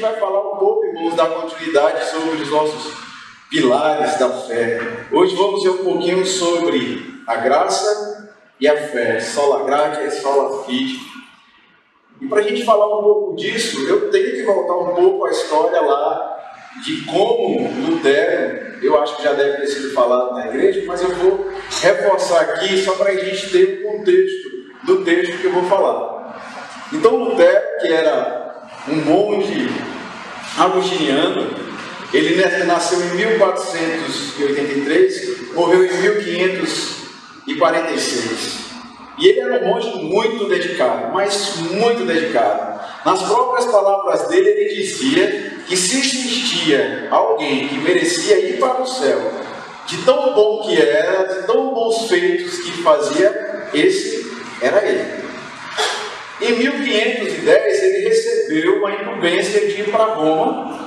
gente vai falar um pouco, irmãos, da continuidade sobre os nossos pilares da fé. Hoje vamos ver um pouquinho sobre a graça e a fé, sola gratia e sola fide. E para a gente falar um pouco disso, eu tenho que voltar um pouco à história lá de como Lutero, eu acho que já deve ter sido falado na igreja, mas eu vou reforçar aqui só para a gente ter o contexto do texto que eu vou falar. Então Lutero, que era um monge agostiniano, ele nasceu em 1483, morreu em 1546. E ele era um monge muito dedicado, mas muito dedicado. Nas próprias palavras dele, ele dizia que se existia alguém que merecia ir para o céu, de tão bom que era, de tão bons feitos que fazia, esse era ele. Em 1510, ele recebeu uma incumbência de ir para Roma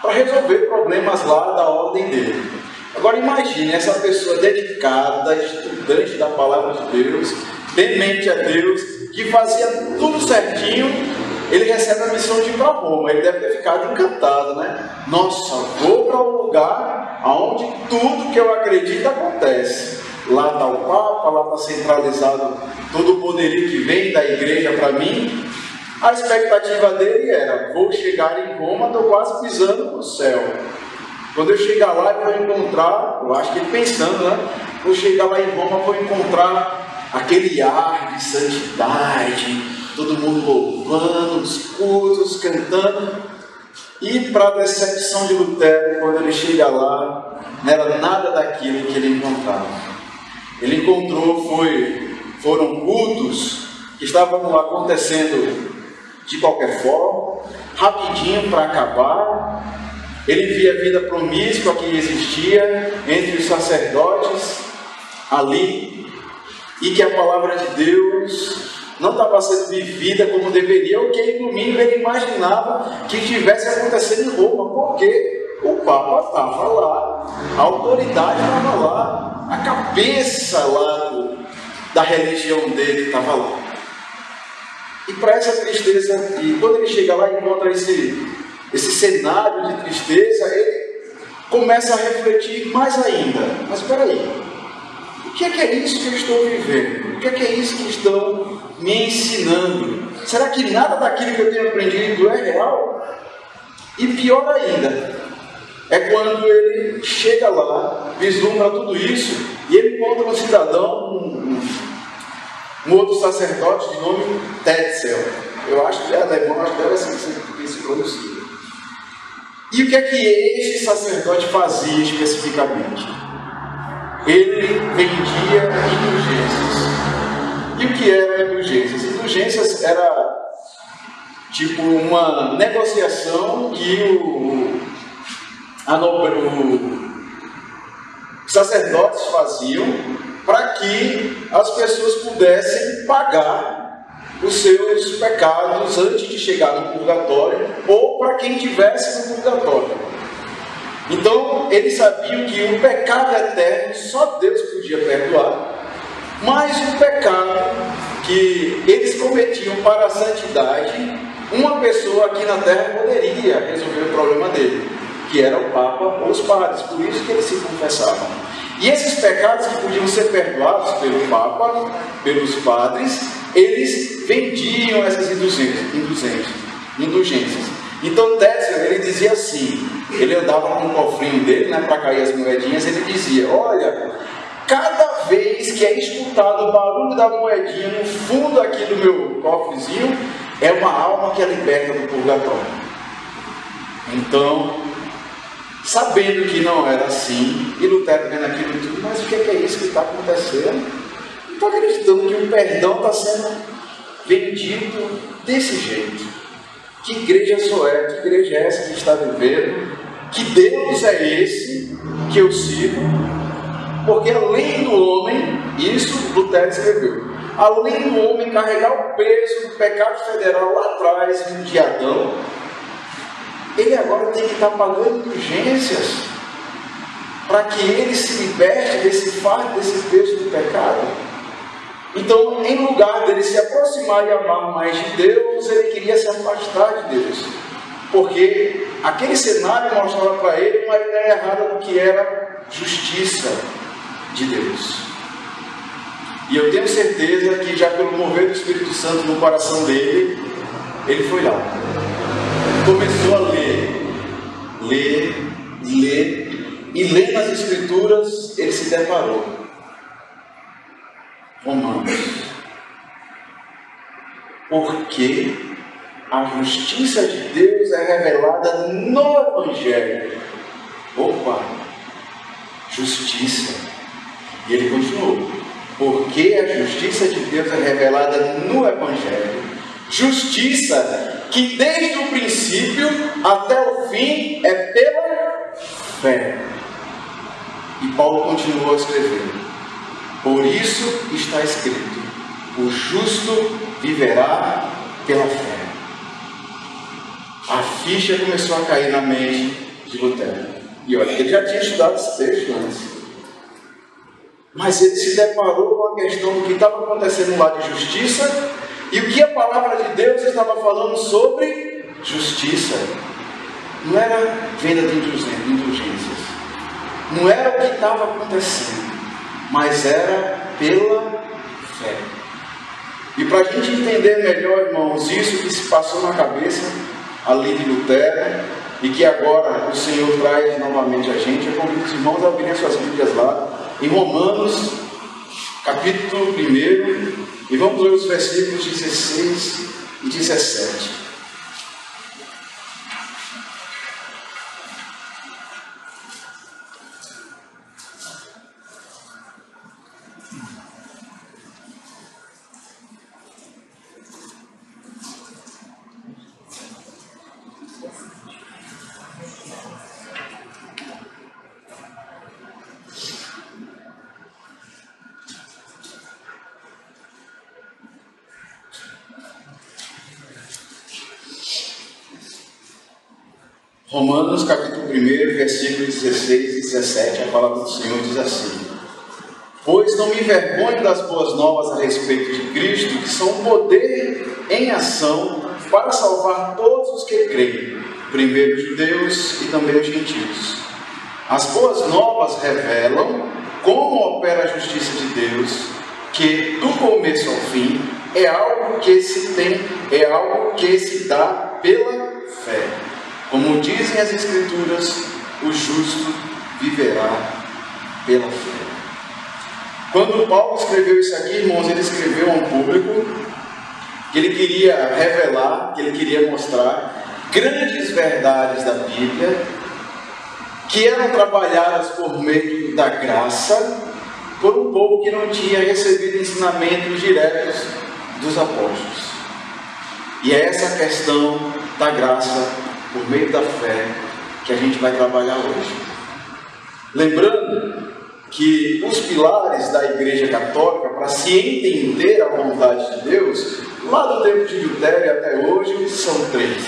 para resolver problemas lá da ordem dele. Agora imagine essa pessoa dedicada, estudante da palavra de Deus, temente a Deus, que fazia tudo certinho, ele recebe a missão de ir para Roma. Ele deve ter ficado encantado, né? Nossa, vou para um lugar onde tudo que eu acredito acontece. Lá está o Papa, lá está centralizado todo o poderio que vem da igreja para mim. A expectativa dele era: vou chegar em Roma, estou quase pisando no céu. Quando eu chegar lá, eu vou encontrar, eu acho que ele pensando, né? Vou chegar lá em Roma, vou encontrar aquele ar de santidade, todo mundo louvando, os cultos, cantando. E para a decepção de Lutero, quando ele chega lá, não era nada daquilo que ele encontrava. Ele encontrou foi, foram cultos que estavam acontecendo de qualquer forma, rapidinho para acabar. Ele via a vida promíscua que existia entre os sacerdotes ali e que a palavra de Deus não estava sendo vivida como deveria, o que no mínimo ele imaginava que estivesse acontecendo em Roma, porque o Papa estava lá, a autoridade estava lá, a cabeça lá do, da religião dele estava lá. E para essa tristeza, e quando ele chega lá e encontra esse, esse cenário de tristeza, ele começa a refletir mais ainda. Mas espera aí, o que é, que é isso que eu estou vivendo? O que é, que é isso que estão me ensinando? Será que nada daquilo que eu tenho aprendido é real? E pior ainda, é quando ele chega lá, vislumbra tudo isso, e ele encontra um cidadão, um, um outro sacerdote de nome Tetzel. Eu acho que é alemão, acho que ser assim que se pronuncia. E o que é que este sacerdote fazia especificamente? Ele vendia indulgências. E o que eram indulgências? Indulgências era tipo uma negociação a, o, os sacerdotes faziam para que as pessoas pudessem pagar os seus pecados antes de chegar no purgatório ou para quem estivesse no purgatório. Então, eles sabiam que o pecado eterno só Deus podia perdoar, mas o pecado que eles cometiam para a santidade, uma pessoa aqui na terra poderia resolver o problema dele, que era o Papa ou os padres, por isso que eles se confessavam. E esses pecados que podiam ser perdoados pelo Papa, pelos padres, eles vendiam essas indulgências. indulgências. Então Técio, ele dizia assim, ele andava com o cofrinho dele, né, para cair as moedinhas, ele dizia, olha, cada vez que é escutado o barulho da moedinha no fundo aqui do meu cofrezinho, é uma alma que é liberta do purgatório. Então, sabendo que não era assim, e Lutero vendo aquilo tudo, mas o que é, isso que está acontecendo? Estou acreditando que o perdão está sendo vendido desse jeito. Que igreja sou é? Que igreja é essa que está vivendo? Que Deus é esse que eu sigo? Porque além do homem, isso Lutero escreveu, além do homem carregar o peso do pecado federal lá atrás de Adão, ele agora tem que estar pagando indulgências para que ele se liberte desse fardo, desse peso do pecado. Então, em lugar dele se aproximar e amar mais de Deus, ele queria se afastar de Deus. porque aquele cenário mostrava para ele uma ideia errada do que era justiça de Deus. E eu tenho certeza que já pelo mover do Espírito Santo no coração dele, ele foi lá. Começou a ler, ler, ler, e lendo as Escrituras, ele se deparou. Romanos. Porque a justiça de Deus é revelada no Evangelho. Opa! Justiça. E ele continuou. Porque a justiça de Deus é revelada no Evangelho. Justiça que desde o princípio até o fim é pela fé. E Paulo continuou a escrever. Por isso está escrito: o justo viverá pela fé a ficha começou a cair na mente de Lutero. E olha, ele já tinha estudado esse texto antes. Mas ele se deparou com a questão do que estava acontecendo lá de justiça e o que a palavra de Deus estava falando sobre justiça. Não era venda de indulgências. Não era o que estava acontecendo. Mas era pela fé. E para a gente entender melhor, irmãos, isso que se passou na cabeça ali de Lutero, e que agora o Senhor traz novamente a gente. Eu convido os irmãos a abrirem suas Bíblias lá, em Romanos, capítulo 1, e vamos ler os versículos 16 e 17. 17, a palavra do Senhor diz assim: Pois não me envergonho das boas novas a respeito de Cristo, que são poder em ação para salvar todos os que creem, primeiro judeus e também os gentios. As boas novas revelam como opera a justiça de Deus, que do começo ao fim é algo que se tem, é algo que se dá pela fé. Como dizem as Escrituras, o justo viverá pela fé. Quando Paulo escreveu isso aqui, irmãos, ele escreveu a um público que ele queria revelar, que ele queria mostrar grandes verdades da Bíblia que eram trabalhadas por meio da graça por um povo que não tinha recebido ensinamentos diretos dos apóstolos. E é essa questão da graça por meio da fé, que a gente vai trabalhar hoje. Lembrando que os pilares da Igreja Católica, para se entender a vontade de Deus, lá do tempo de Lutero até hoje, são três: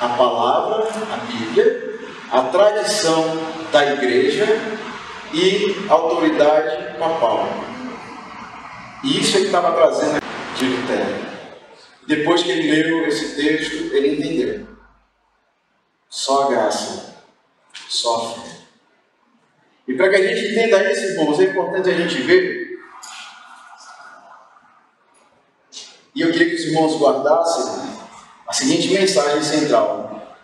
a palavra, a Bíblia, a tradição da Igreja e a autoridade papal. E isso é que estava trazendo de Lutero. Depois que ele leu esse texto, ele entendeu. Só a graça. Só a fé. E para que a gente entenda isso, irmãos, é importante a gente ver. E eu queria que os irmãos guardassem a seguinte mensagem central: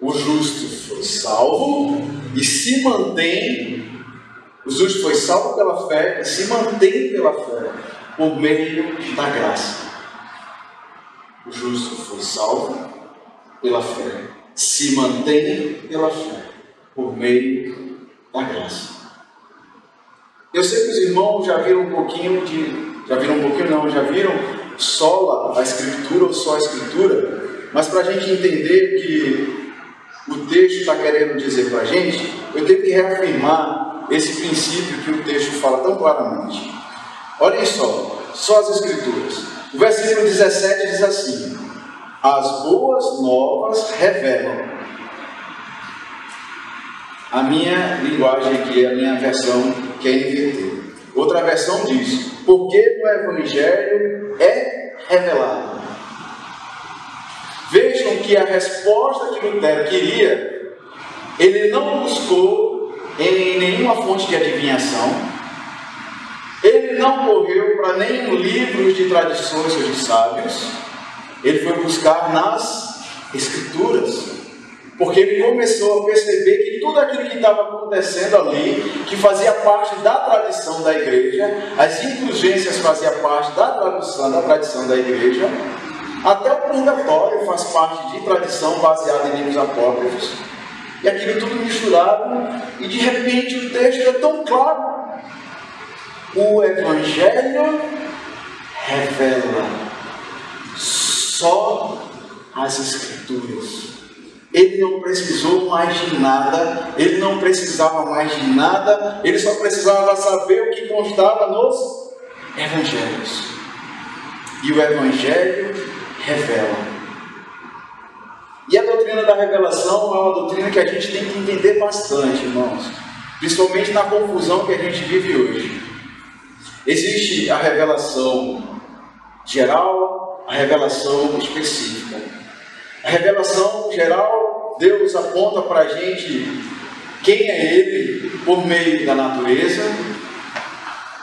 O justo foi salvo e se mantém. O justo foi salvo pela fé e se mantém pela fé, por meio da graça. O justo foi salvo pela fé se mantém pela fé, por meio graça. Eu sei que os irmãos já viram um pouquinho de. Já viram um pouquinho, não, já viram sola a Escritura ou só a Escritura, mas para a gente entender que o texto está querendo dizer para a gente, eu tenho que reafirmar esse princípio que o texto fala tão claramente. Olhem só, só as Escrituras. O versículo 17 diz assim: as boas novas revelam. A minha linguagem aqui a minha versão que é NVT. Outra versão diz: porque no Evangelho é revelado. Vejam que a resposta que Lutero queria, ele não buscou em nenhuma fonte de adivinhação, ele não correu para nenhum livro de tradições ou de sábios, ele foi buscar nas Escrituras. Porque ele começou a perceber que tudo aquilo que estava acontecendo ali, que fazia parte da tradição da igreja, as indulgências faziam parte da tradição, da tradição da igreja, até o purgatório faz parte de tradição baseada em livros apócrifos. E aquilo tudo misturado, e de repente o texto é tão claro. O Evangelho revela só as Escrituras. Ele não precisou mais de nada, ele não precisava mais de nada, ele só precisava saber o que constava nos Evangelhos. E o Evangelho revela. E a doutrina da revelação é uma doutrina que a gente tem que entender bastante, irmãos, principalmente na confusão que a gente vive hoje. Existe a revelação geral, a revelação específica. A revelação geral, Deus aponta para a gente quem é Ele por meio da natureza.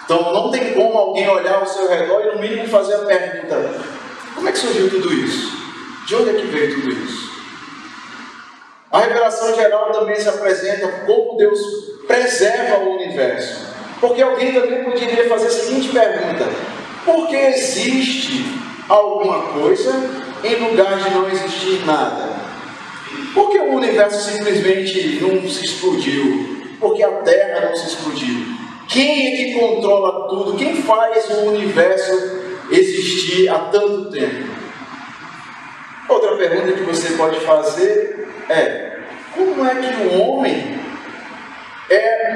Então não tem como alguém olhar ao seu redor e no mínimo fazer a pergunta: como é que surgiu tudo isso? De onde é que veio tudo isso? A revelação geral também se apresenta como Deus preserva o universo. Porque alguém também poderia fazer a seguinte pergunta: por que existe alguma coisa em lugar de não existir nada. Por que o universo simplesmente não se explodiu? Porque a Terra não se explodiu? Quem é que controla tudo? Quem faz o universo existir há tanto tempo? Outra pergunta que você pode fazer é: como é que o homem é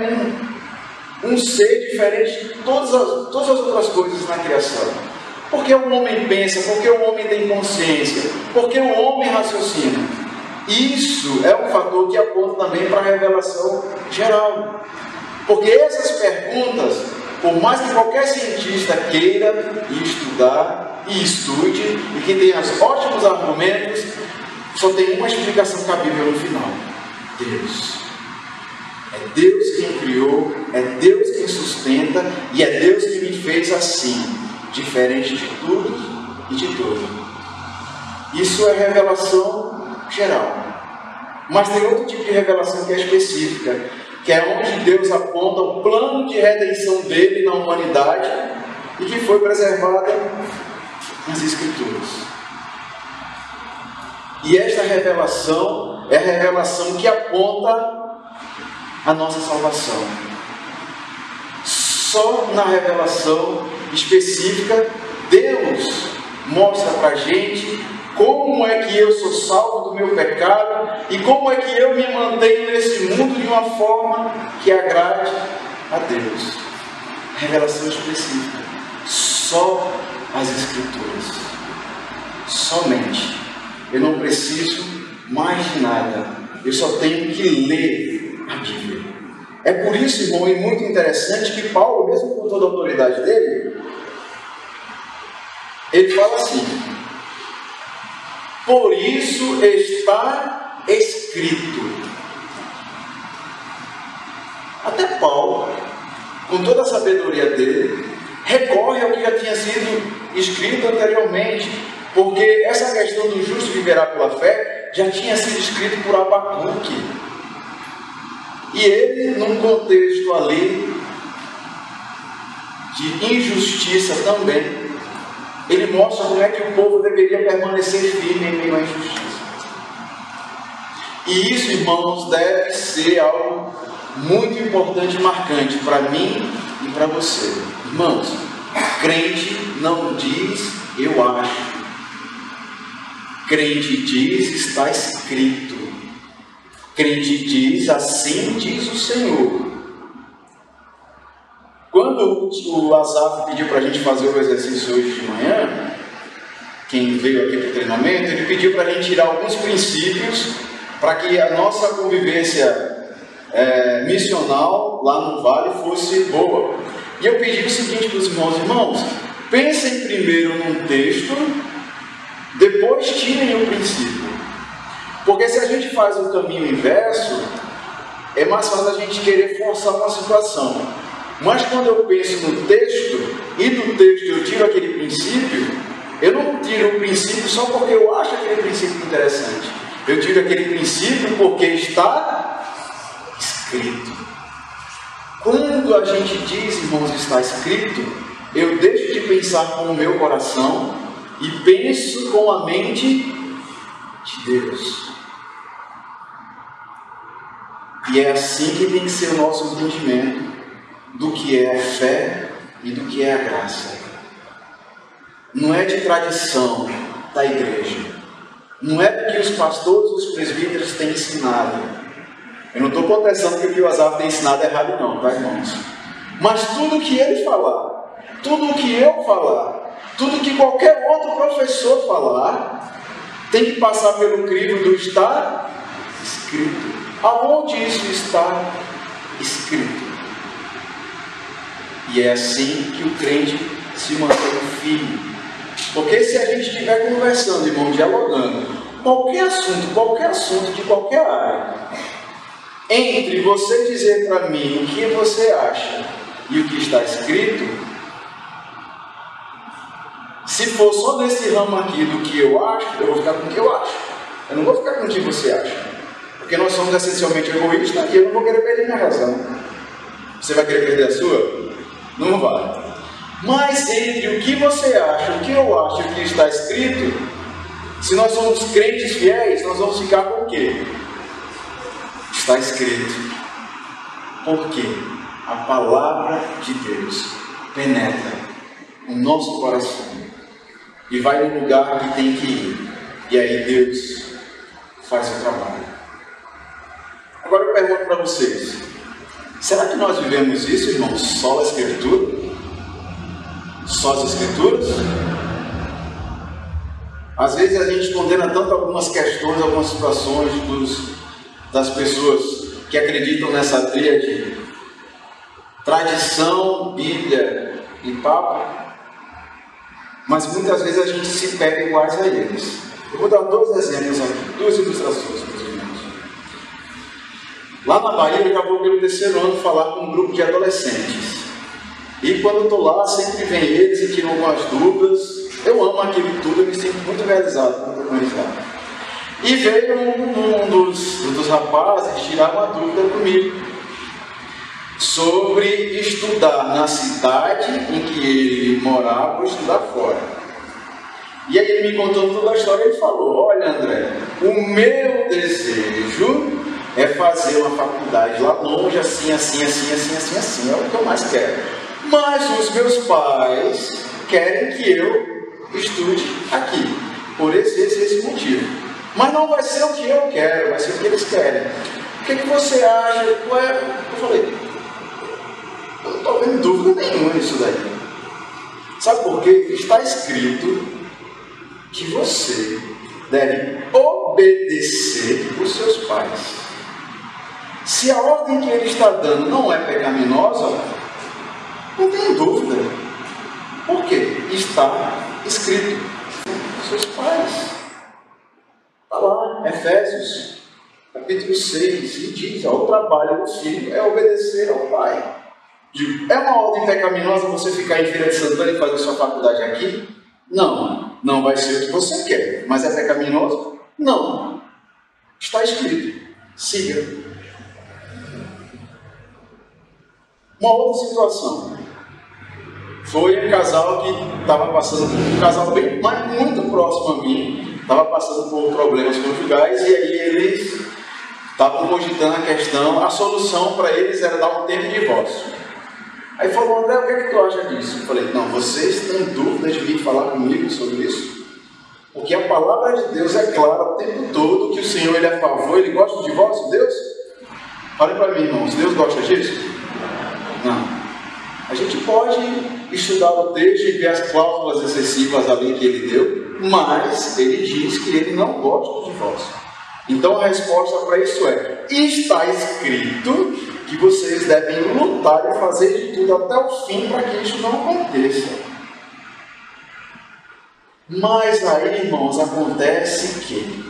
um, um ser diferente de todas as, todas as outras coisas na criação? Porque o homem pensa, porque o homem tem consciência, porque o homem raciocina. Isso é um fator que aponta também para a revelação geral. Porque essas perguntas, por mais que qualquer cientista queira estudar e estude, e que tenha ótimos argumentos, só tem uma explicação cabível no final: Deus. É Deus quem criou, é Deus quem sustenta e é Deus que me fez assim diferente de tudo e de tudo. Isso é revelação geral. Mas tem outro tipo de revelação que é específica, que é onde Deus aponta o plano de redenção dele na humanidade e que foi preservada nas Escrituras. E esta revelação é a revelação que aponta a nossa salvação. Só na revelação específica, Deus mostra para a gente como é que eu sou salvo do meu pecado e como é que eu me mantenho nesse mundo de uma forma que agrade a Deus. Revelação específica. Só as Escrituras. Somente. Eu não preciso mais de nada. Eu só tenho que ler a Bíblia. É por isso, irmão, e muito interessante que Paulo, mesmo com toda a autoridade dele, ele fala assim: Por isso está escrito. Até Paulo, com toda a sabedoria dele, recorre ao que já tinha sido escrito anteriormente, porque essa questão do justo viverá pela fé já tinha sido escrito por Abacuque. E ele, num contexto ali de injustiça também, ele mostra como é que o povo deveria permanecer firme em meio à injustiça. E isso, irmãos, deve ser algo muito importante e marcante para mim e para você. Irmãos, crente não diz eu acho. Crente diz está escrito. Crente diz assim diz o Senhor. Quando o Azaf pediu para a gente fazer o exercício hoje de manhã, quem veio aqui para o treinamento, ele pediu para a gente tirar alguns princípios para que a nossa convivência é, missional lá no Vale fosse boa. E eu pedi o seguinte para os irmãos: irmãos, pensem primeiro num texto depois tirem o princípio. Porque se a gente faz o caminho inverso, é mais fácil a gente querer forçar uma situação. Mas quando eu penso no texto, e do texto eu tiro aquele princípio, eu não tiro o princípio só porque eu acho aquele princípio interessante. Eu tiro aquele princípio porque está escrito. Quando a gente diz, irmãos, está escrito, eu deixo de pensar com o meu coração e penso com a mente de Deus. E é assim que tem que ser o nosso entendimento do que é a fé e do que é a graça. Não é de tradição da igreja. Não é porque os pastores e os presbíteros têm ensinado. Eu não estou contestando que o que Azar tem ensinado errado, não, tá, irmãos? Mas tudo que ele falar, tudo que eu falar, tudo que qualquer outro professor falar, tem que passar pelo crivo do estar escrito. Aonde isso está escrito? E é assim que o crente se mantém firme. Porque se a gente estiver conversando, irmão, dialogando, qualquer assunto, qualquer assunto de qualquer área, entre você dizer para mim o que você acha e o que está escrito, se for só nesse ramo aqui do que eu acho, eu vou ficar com o que eu acho. Eu não vou ficar com o que você acha. Porque nós somos essencialmente egoístas e eu não vou querer perder minha razão. Você vai querer perder a sua? Não vai. Mas entre o que você acha, o que eu acho o que está escrito, se nós somos crentes fiéis, nós vamos ficar com o quê? Está escrito. Por quê? A palavra de Deus penetra o nosso coração e vai no lugar que tem que ir. E aí Deus faz o trabalho. Agora eu pergunto para vocês: será que nós vivemos isso, irmãos, só a Escritura? Só as Escrituras? Às vezes a gente condena tanto algumas questões, algumas situações dos, das pessoas que acreditam nessa tríade tradição, Bíblia e Papa, mas muitas vezes a gente se pega iguais a eles. Eu vou dar dois exemplos aqui, duas ilustrações. Lá na Bahia, eu já vou pelo terceiro ano falar com um grupo de adolescentes. E quando eu estou lá, sempre vem eles e tiram algumas dúvidas. Eu amo aquilo tudo, eu me sinto muito realizado quando estou com eles lá. E veio um, um dos, um dos rapazes tirar uma dúvida comigo sobre estudar na cidade em que ele morava ou estudar fora. E aí ele me contou toda a história e falou: Olha, André, o meu desejo é fazer uma faculdade lá longe, assim, assim, assim, assim, assim, assim, é o que eu mais quero. Mas os meus pais querem que eu estude aqui, por esse, esse, esse motivo. Mas não vai ser o que eu quero, vai ser o que eles querem. O que, que você acha? Ué, eu falei, eu não estou vendo dúvida nenhuma nisso daí. Sabe por quê? Está escrito que você deve obedecer os seus pais. Se a ordem que ele está dando não é pecaminosa, não tem dúvida. Por quê? Está escrito. Seus pais. Está lá, Efésios, capítulo 6, e diz: ó, o trabalho do filho é obedecer ao pai. É uma ordem pecaminosa você ficar em Feira de Santana e fazer sua faculdade aqui? Não, não vai ser o que você quer. Mas é pecaminoso? Não. Está escrito. Siga. Uma outra situação. Foi um casal que estava passando, um casal bem, mas muito próximo a mim, estava passando por problemas conjugais e aí eles estavam cogitando a questão, a solução para eles era dar um tempo de divórcio. Aí falou, André, o que, é que tu acha disso? Eu falei, não, vocês têm dúvidas de vir falar comigo sobre isso? Porque a palavra de Deus é clara o tempo todo que o Senhor ele é a favor, ele gosta de divórcio, Deus? Olha para mim, irmãos, Deus gosta disso? Não. A gente pode estudar o texto e ver as cláusulas excessivas ali que ele deu, mas ele diz que ele não gosta do divórcio. Então a resposta para isso é: está escrito que vocês devem lutar e fazer de tudo até o fim para que isso não aconteça. Mas aí, irmãos, acontece que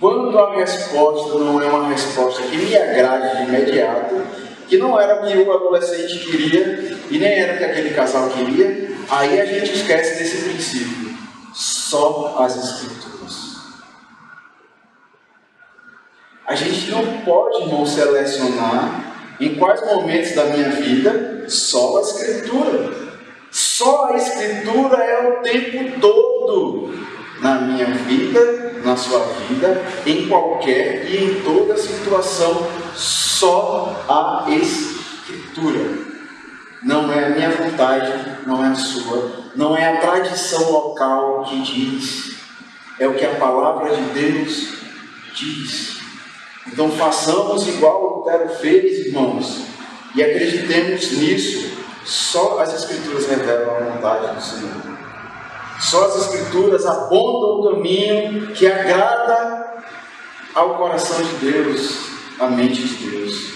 quando a resposta não é uma resposta que me agrade de imediato, que não era o que o adolescente queria e nem era o que aquele casal queria, aí a gente esquece desse princípio. Só as escrituras. A gente não pode, irmão, selecionar em quais momentos da minha vida só a escritura. Só a escritura é o tempo todo na minha vida, na sua vida, em qualquer e em toda situação, só a Escritura. Não é a minha vontade, não é a sua, não é a tradição local que diz, é o que a palavra de Deus diz. Então façamos igual Lutero fez, irmãos, e acreditemos nisso. Só as Escrituras revelam a vontade do Senhor. Só as Escrituras apontam o caminho que agrada ao coração de Deus, à mente de Deus.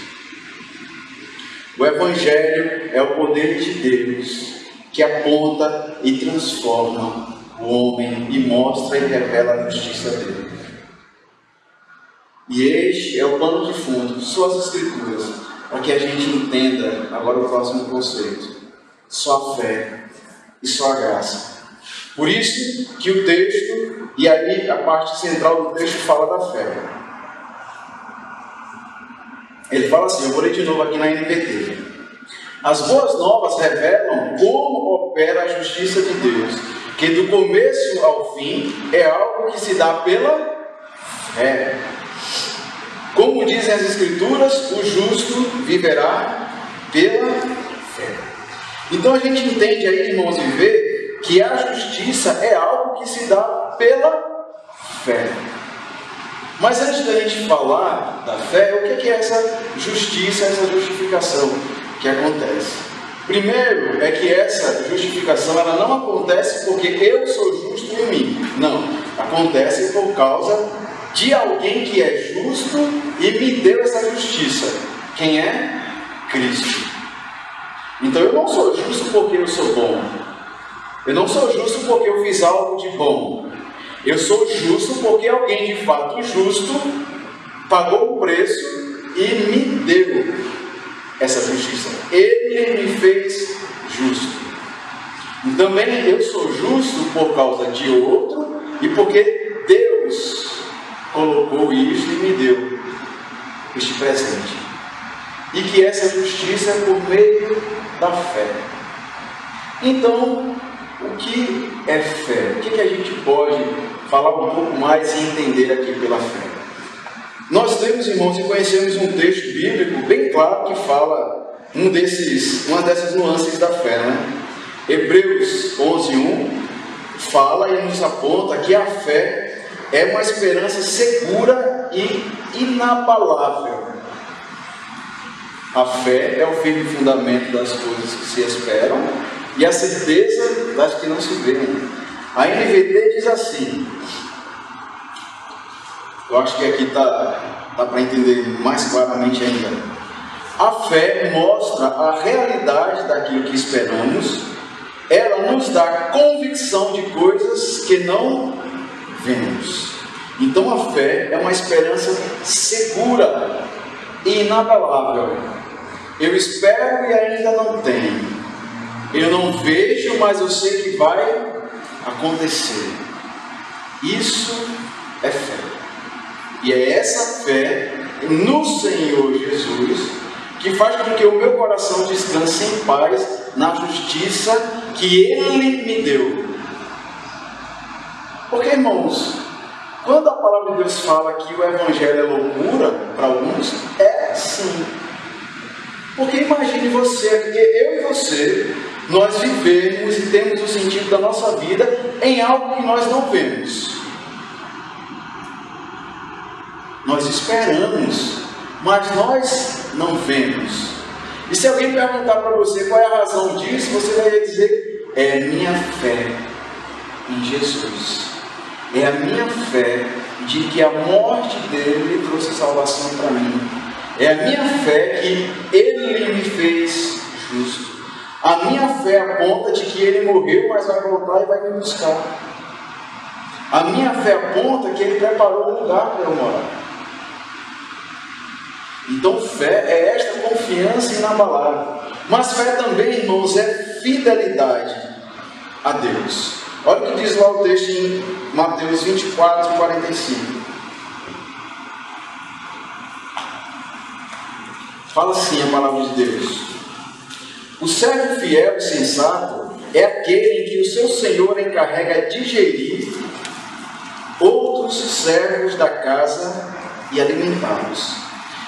O Evangelho é o poder de Deus que aponta e transforma o homem e mostra e revela a justiça dele. E este é o pano de fundo, só as Escrituras, para que a gente entenda agora o próximo conceito: só a fé e só a graça por isso que o texto, e aí a parte central do texto fala da fé. Ele fala assim, eu vou ler de novo aqui na NPT. As boas novas revelam como opera a justiça de Deus, que do começo ao fim é algo que se dá pela fé. Como dizem as Escrituras, o justo viverá pela fé. Então a gente entende aí, irmãos, e vê que a justiça é algo que se dá pela fé. Mas antes da gente falar da fé, o que é essa justiça, essa justificação que acontece? Primeiro é que essa justificação ela não acontece porque eu sou justo em mim. Não, acontece por causa de alguém que é justo e me deu essa justiça. Quem é? Cristo. Então eu não sou justo porque eu sou bom. Eu não sou justo porque eu fiz algo de bom. Eu sou justo porque alguém de fato justo pagou o preço e me deu essa justiça. Ele me fez justo. Também eu sou justo por causa de outro e porque Deus colocou isso e me deu este presente. E que essa justiça é por meio da fé. Então, o que é fé? O que, que a gente pode falar um pouco mais e entender aqui pela fé? Nós temos, irmãos, e conhecemos um texto bíblico bem claro que fala um desses, uma dessas nuances da fé, né? Hebreus 11:1 fala e nos aponta que a fé é uma esperança segura e inabalável. A fé é o firme fundamento das coisas que se esperam e a certeza das que não se veem. A NVT diz assim, eu acho que aqui está tá para entender mais claramente ainda. A fé mostra a realidade daquilo que esperamos, ela nos dá convicção de coisas que não vemos. Então a fé é uma esperança segura e inabalável. Eu espero e ainda não tenho eu não vejo, mas eu sei que vai acontecer. Isso é fé. E é essa fé no Senhor Jesus que faz com que o meu coração descanse em paz na justiça que Ele me deu. Porque, irmãos, quando a palavra de Deus fala que o Evangelho é loucura para alguns, é sim. Porque imagine você, eu e você, nós vivemos e temos o sentido da nossa vida em algo que nós não vemos. Nós esperamos, mas nós não vemos. E se alguém perguntar para você qual é a razão disso, você vai dizer: é minha fé em Jesus. É a minha fé de que a morte dele trouxe salvação para mim. É a minha fé que ele me fez justo. A minha fé aponta de que ele morreu, mas vai voltar e vai me buscar. A minha fé aponta que Ele preparou um lugar para eu morar. Então, fé é esta confiança inabalável. Mas fé também, irmãos, é fidelidade a Deus. Olha o que diz lá o texto em Mateus 24, 45. Fala assim a palavra de Deus. O servo fiel e sensato é aquele que o seu senhor encarrega de gerir outros servos da casa e alimentá-los.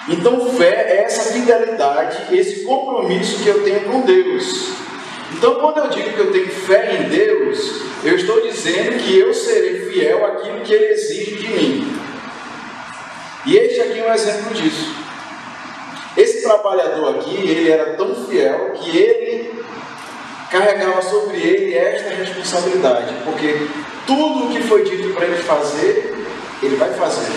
Então, fé é essa fidelidade, esse compromisso que eu tenho com Deus. Então, quando eu digo que eu tenho fé em Deus, eu estou dizendo que eu serei fiel àquilo que Ele exige de mim. E este aqui é um exemplo disso. Esse trabalhador aqui, ele era tão fiel que ele carregava sobre ele esta responsabilidade, porque tudo o que foi dito para ele fazer, ele vai fazer.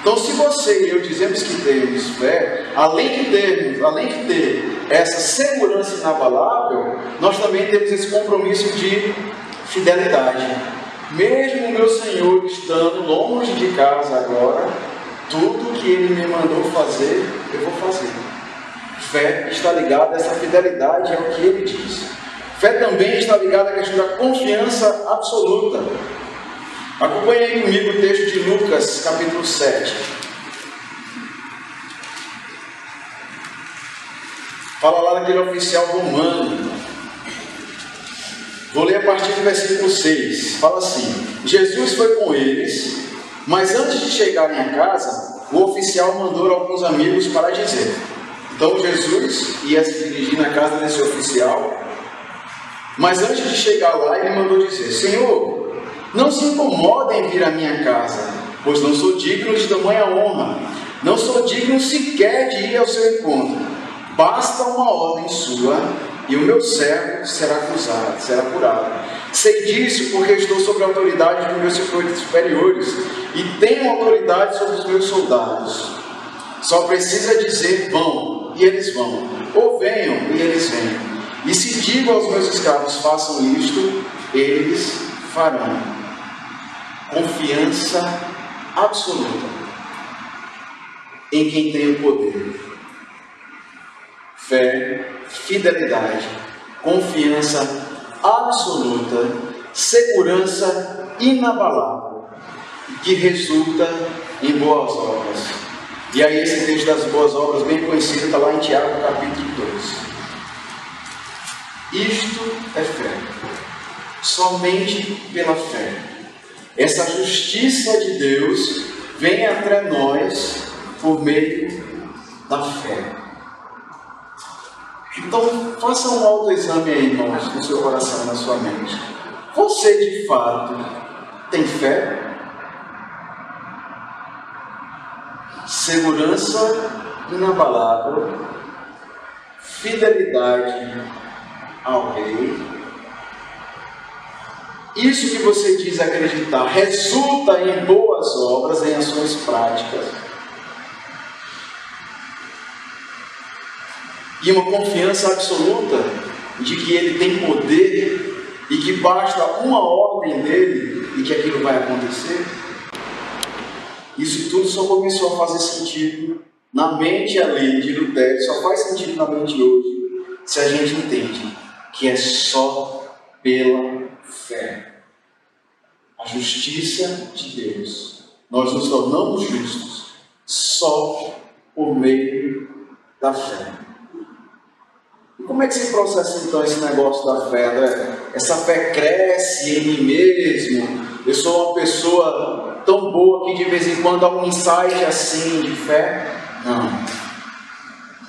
Então, se você e eu dizemos que temos fé, além de termos, além de ter essa segurança inabalável, nós também temos esse compromisso de fidelidade. Mesmo o meu Senhor estando longe de casa agora, tudo que Ele me mandou fazer, eu vou fazer. Fé está ligada a essa fidelidade ao que Ele diz. Fé também está ligada à questão da confiança absoluta. Acompanhe aí comigo o texto de Lucas, capítulo 7. Fala lá daquele oficial romano. Vou ler a partir do versículo 6. Fala assim: Jesus foi com eles, mas antes de chegarem a casa, o oficial mandou alguns amigos para dizer. Então Jesus ia se dirigir na casa desse oficial, mas antes de chegar lá, ele mandou dizer: Senhor, não se incomodem em vir à minha casa, pois não sou digno de tamanha honra. Não sou digno sequer de ir ao seu encontro. Basta uma ordem sua e o meu servo será acusado, será curado. Sei disso porque estou sob a autoridade dos meus superiores e tenho autoridade sobre os meus soldados. Só precisa dizer vão e eles vão, ou venham e eles vêm. E se digo aos meus escravos façam isto, eles farão confiança absoluta em quem tem o poder. Fé, fidelidade, confiança absoluta, segurança inabalável, que resulta em boas obras. E aí esse texto das boas obras, bem conhecido, está lá em Tiago capítulo 2. Isto é fé. Somente pela fé essa justiça de Deus vem até nós por meio da fé. Então, faça um autoexame aí, irmãos, no seu coração, na sua mente. Você de fato tem fé? Segurança inabalável, fidelidade ao Rei isso que você diz acreditar resulta em boas obras, em ações práticas. E uma confiança absoluta de que ele tem poder e que basta uma ordem dele e que aquilo vai acontecer. Isso tudo só começou a fazer sentido na mente ali de Lutero, só faz sentido na mente hoje se a gente entende que é só pela fé. A justiça de Deus. Nós nos tornamos justos só por meio da fé. Como é que se processa então esse negócio da fé? Essa fé cresce em mim mesmo. Eu sou uma pessoa tão boa que de vez em quando há um insight assim de fé. Não.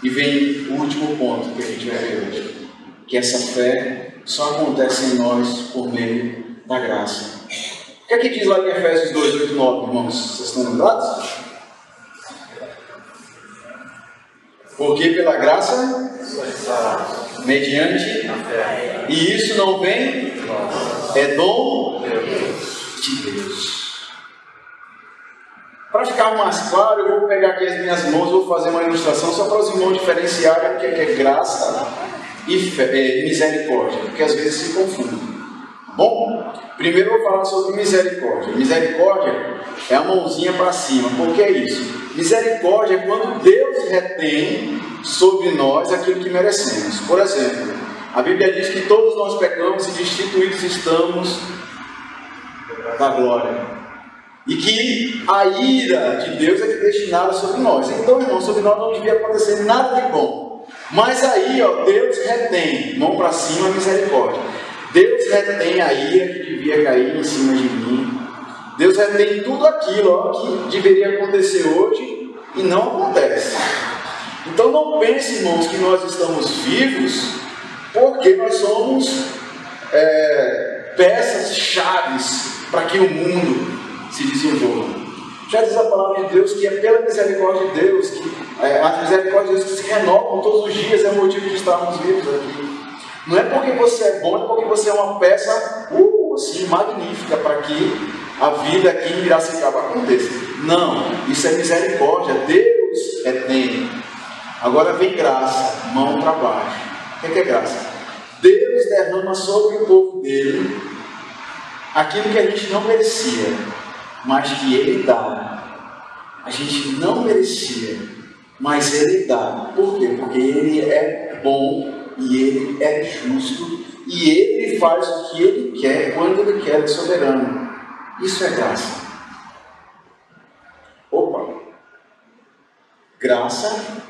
E vem o último ponto que a gente vai ver hoje. Que essa fé só acontece em nós por meio da graça. O que é que diz lá em Efésios 2, 8, 9, irmãos? Vocês estão lembrados? Porque pela graça, mediante, e isso não vem, é dom de Deus. Para ficar mais claro, eu vou pegar aqui as minhas mãos vou fazer uma ilustração só para os irmãos diferenciarem o que é, é graça e fé, é, misericórdia, porque às vezes se confundem. Bom, primeiro eu vou falar sobre misericórdia. Misericórdia é a mãozinha para cima. Por que é isso? Misericórdia é quando Deus retém sobre nós aquilo que merecemos. Por exemplo, a Bíblia diz que todos nós pecamos e destituídos estamos da glória. E que a ira de Deus é destinada sobre nós. Então, irmão, sobre nós não devia acontecer nada de bom. Mas aí, ó, Deus retém, mão para cima, misericórdia. Deus retém a ira que devia cair em cima de mim. Deus retém tudo aquilo ó, que deveria acontecer hoje e não acontece. Então não pense, irmãos, que nós estamos vivos porque nós somos é, peças chaves para que o mundo se desenvolva. Já diz a palavra de Deus que é pela misericórdia de Deus, que é, a misericórdia de Deus que se renovam todos os dias, é o motivo de estarmos vivos aqui. Não é porque você é bom, é porque você é uma peça uh, assim, magnífica para que a vida aqui em Piracicaba aconteça. Não, isso é misericórdia. Deus é tempo. Agora vem graça, mão para baixo. O que é graça? Deus derrama sobre o povo dele aquilo que a gente não merecia, mas que ele dá. A gente não merecia, mas ele dá. Por quê? Porque ele é bom e ele é justo e ele faz o que ele quer quando ele quer, é soberano. Isso é graça. Opa! Graça,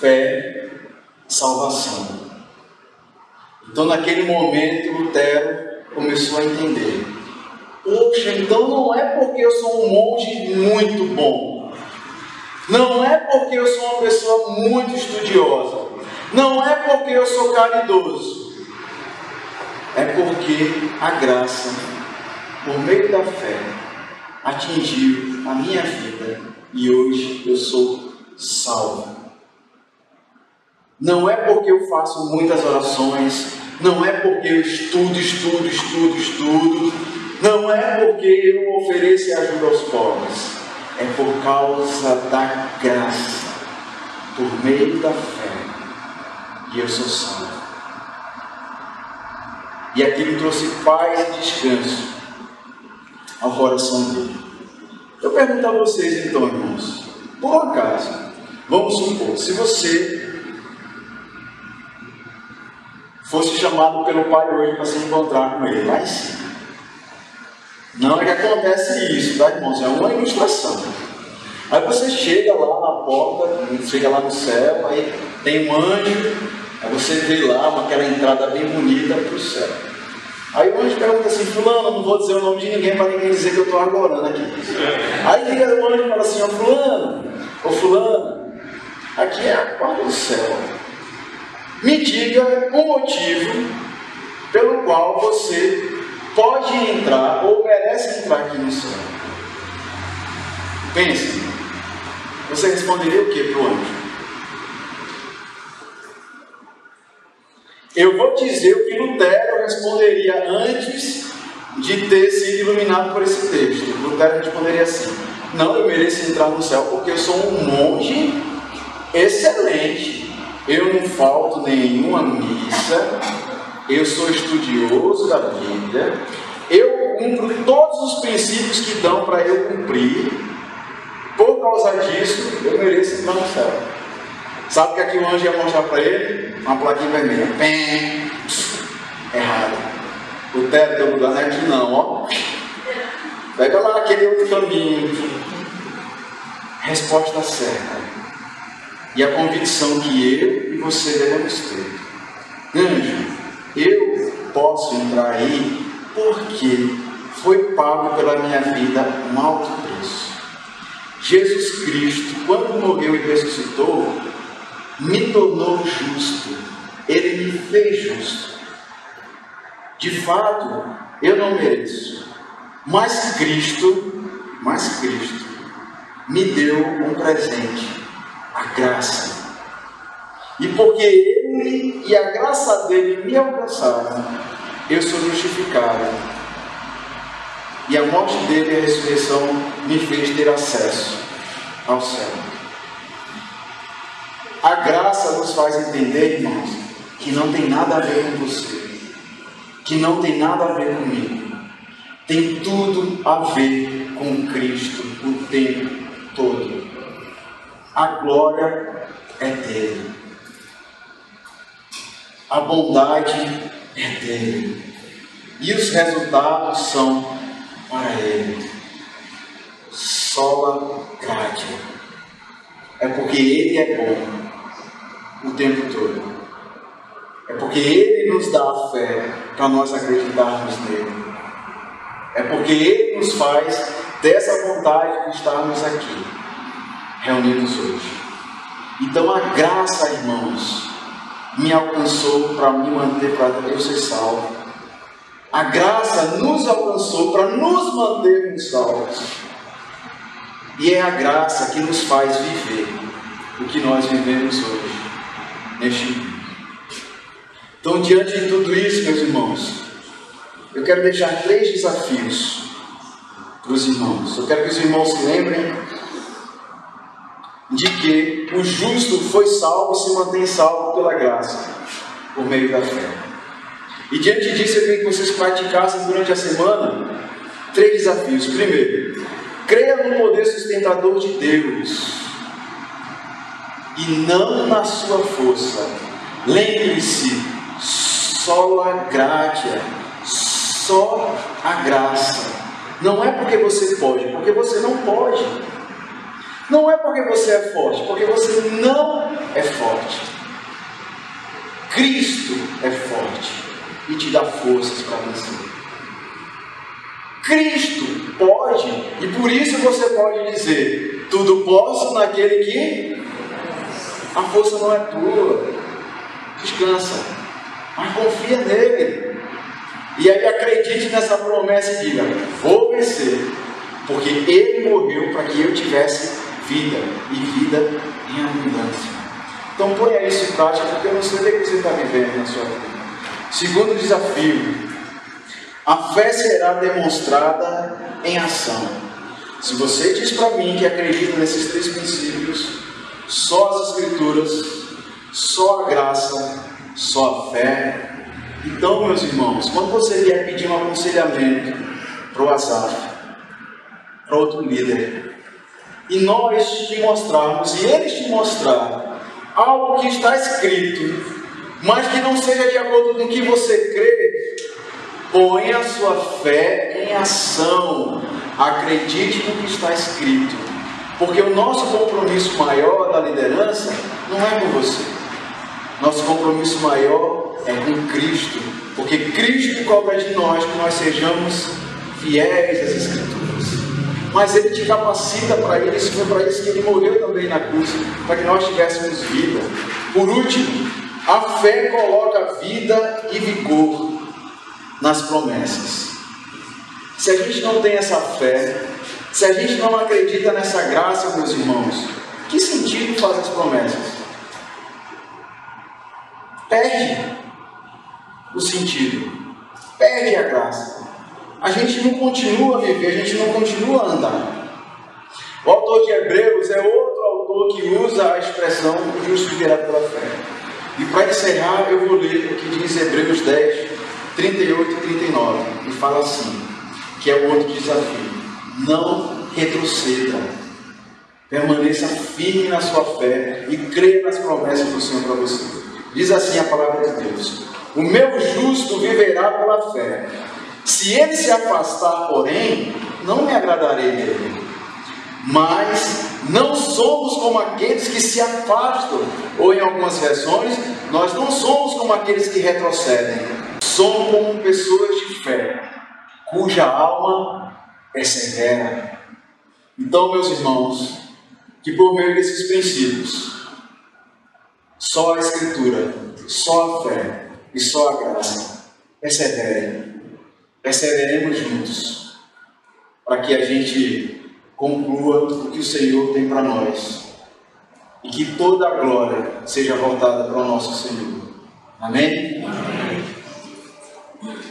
fé, salvação. Então, naquele momento, Lutero começou a entender: Poxa, então não é porque eu sou um monge muito bom, não é porque eu sou uma pessoa muito estudiosa, não é porque eu sou caridoso, é porque a graça, por meio da fé, atingiu a minha vida e hoje eu sou salvo. Não é porque eu faço muitas orações, não é porque eu estudo, estudo, estudo, estudo, não é porque eu ofereço ajuda aos pobres, é por causa da graça, por meio da fé, e eu sou salvo. E aquilo trouxe paz e descanso ao coração dele. Eu pergunto a vocês então, irmãos, por acaso, vamos supor, se você fosse chamado pelo pai hoje para se encontrar com ele em cima. Não é que acontece isso, tá, irmãos? É uma ilustração. Aí você chega lá na porta, chega lá no céu, aí tem um anjo, aí você vê lá aquela entrada bem bonita para o céu. Aí o anjo pergunta assim, fulano, não vou dizer o nome de ninguém para ninguém dizer que eu estou agorando aqui. Aí liga o anjo e fala assim, ó fulano, ô fulano, aqui é a porta do céu me diga o motivo pelo qual você pode entrar ou merece entrar aqui no céu. Pense, você responderia o que para o anjo? Eu vou dizer o que Lutero responderia antes de ter sido iluminado por esse texto. Lutero responderia assim: Não, eu mereço entrar no céu porque eu sou um monge excelente eu não falto nenhuma missa, eu sou estudioso da Bíblia, eu cumpro todos os princípios que dão para eu cumprir, por causa disso eu mereço entrar no céu. Sabe o que aqui o anjo ia mostrar para ele? Uma plaquinha vermelha. Errado. O teto do lugar não é aqui não, ó. Pega lá aquele outro caminho. Resposta certa e a convicção que eu e você devemos ter. Anjo, eu posso entrar aí porque foi pago pela minha vida um alto preço. Jesus Cristo, quando morreu e ressuscitou, me tornou justo. Ele me fez justo. De fato, eu não mereço. Mas Cristo, mas Cristo, me deu um presente a graça. E porque Ele e a graça dele me alcançaram, eu sou justificado. E a morte dele e a ressurreição me fez ter acesso ao céu. A graça nos faz entender, irmãos, que não tem nada a ver com você. que não tem nada a ver comigo. Tem tudo a ver com Cristo o tempo. A glória é dele. A bondade é dele. E os resultados são para ele. Sola gratia. É porque ele é bom o tempo todo. É porque ele nos dá a fé para nós acreditarmos nele. É porque ele nos faz dessa vontade de estarmos aqui, reunidos hoje. Então a graça, irmãos, me alcançou para me manter, para eu ser salvo. A graça nos alcançou para nos mantermos salvos. E é a graça que nos faz viver o que nós vivemos hoje, neste mundo. Então, diante de tudo isso, meus irmãos, eu quero deixar três desafios para os irmãos. Eu quero que os irmãos se lembrem de que o justo foi salvo e se mantém salvo pela graça, por meio da fé. E diante disso, eu queria que vocês praticassem durante a semana três desafios. Primeiro, creia no poder sustentador de Deus e não na sua força. Lembre-se, só a graça, só a graça. Não é porque você pode, porque você não pode. Não é porque você é forte, porque você não é forte. Cristo é forte e te dá forças para vencer. Cristo pode, e por isso você pode dizer: tudo posso naquele que a força não é tua. Descansa, mas confia nele. E aí acredite nessa promessa e diga: vou vencer, porque ele morreu para que eu tivesse vida e vida em abundância. Então ponha isso em prática, porque eu não sei o que você está vivendo na sua vida. Segundo desafio, a fé será demonstrada em ação. Se você diz para mim que acredita nesses três princípios, só as escrituras, só a graça, só a fé. Então, meus irmãos, quando você vier pedir um aconselhamento para o Asaf, para outro líder, e nós te mostrarmos, e eles te mostrar algo que está escrito, mas que não seja de acordo com o que você crê, ponha a sua fé em ação, acredite no que está escrito, porque o nosso compromisso maior da liderança não é com você, nosso compromisso maior é com Cristo, porque Cristo cobra de nós que nós sejamos fiéis às Escrituras mas Ele te capacita para isso, foi para isso que Ele morreu também na cruz, para que nós tivéssemos vida. Por último, a fé coloca vida e vigor nas promessas. Se a gente não tem essa fé, se a gente não acredita nessa graça, meus irmãos, que sentido faz as promessas? Perde o sentido, perde a graça a gente não continua a viver, a gente não continua a andar. O autor de Hebreus é outro autor que usa a expressão justo viverá pela fé. E para encerrar, eu vou ler o que diz Hebreus 10, 38 e 39. E fala assim, que é o outro desafio. Não retroceda. Permaneça firme na sua fé e creia nas promessas do Senhor para você. Diz assim a palavra de Deus: O meu justo viverá pela fé. Se ele se afastar, porém, não me agradarei dele. Mas não somos como aqueles que se afastam, ou em algumas versões, nós não somos como aqueles que retrocedem. Somos como pessoas de fé, cuja alma é severa. Então, meus irmãos, que por meio desses princípios, só a Escritura, só a fé e só a graça perseverem perseveremos juntos, para que a gente conclua o que o Senhor tem para nós e que toda a glória seja voltada para o nosso Senhor. Amém? Amém.